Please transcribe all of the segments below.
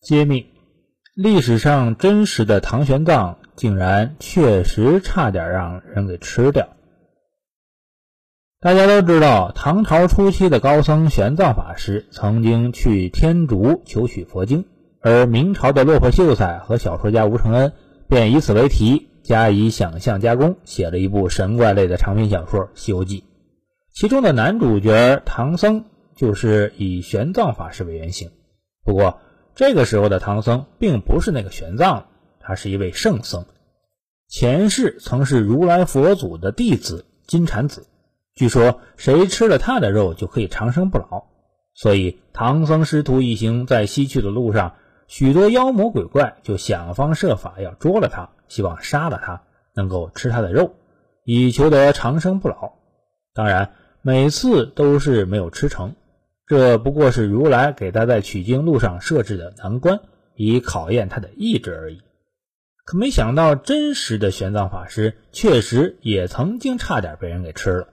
揭秘：历史上真实的唐玄奘，竟然确实差点让人给吃掉。大家都知道，唐朝初期的高僧玄奘法师曾经去天竺求取佛经，而明朝的落魄秀才和小说家吴承恩便以此为题，加以想象加工，写了一部神怪类的长篇小说《西游记》。其中的男主角唐僧就是以玄奘法师为原型。不过，这个时候的唐僧并不是那个玄奘，他是一位圣僧，前世曾是如来佛祖的弟子金蝉子。据说谁吃了他的肉就可以长生不老，所以唐僧师徒一行在西去的路上，许多妖魔鬼怪就想方设法要捉了他，希望杀了他，能够吃他的肉，以求得长生不老。当然，每次都是没有吃成，这不过是如来给他在取经路上设置的难关，以考验他的意志而已。可没想到，真实的玄奘法师确实也曾经差点被人给吃了。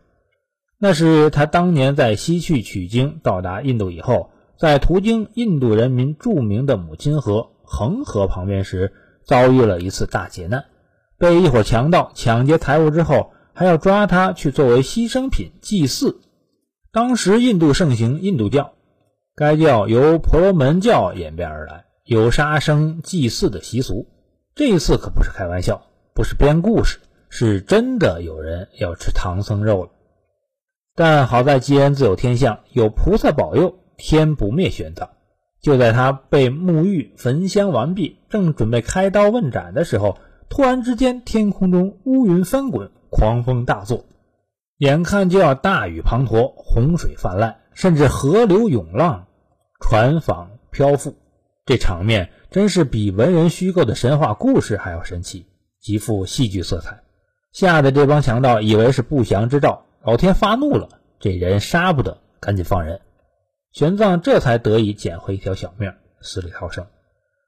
那是他当年在西去取经，到达印度以后，在途经印度人民著名的母亲河恒河旁边时，遭遇了一次大劫难，被一伙强盗抢劫财物之后，还要抓他去作为牺牲品祭祀。当时印度盛行印度教，该教由婆罗门教演变而来，有杀生祭祀的习俗。这一次可不是开玩笑，不是编故事，是真的有人要吃唐僧肉了。但好在吉恩自有天相，有菩萨保佑，天不灭玄奘。就在他被沐浴焚香完毕，正准备开刀问斩的时候，突然之间，天空中乌云翻滚，狂风大作，眼看就要大雨滂沱，洪水泛滥，甚至河流涌浪，船舫漂覆。这场面真是比文人虚构的神话故事还要神奇，极富戏剧色彩。吓得这帮强盗以为是不祥之兆。老天发怒了，这人杀不得，赶紧放人。玄奘这才得以捡回一条小命，死里逃生。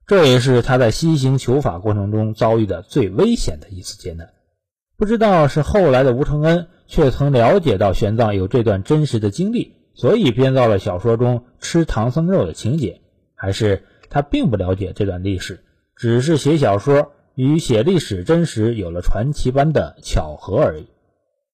这也是他在西行求法过程中遭遇的最危险的一次劫难。不知道是后来的吴承恩却曾了解到玄奘有这段真实的经历，所以编造了小说中吃唐僧肉的情节，还是他并不了解这段历史，只是写小说与写历史真实有了传奇般的巧合而已。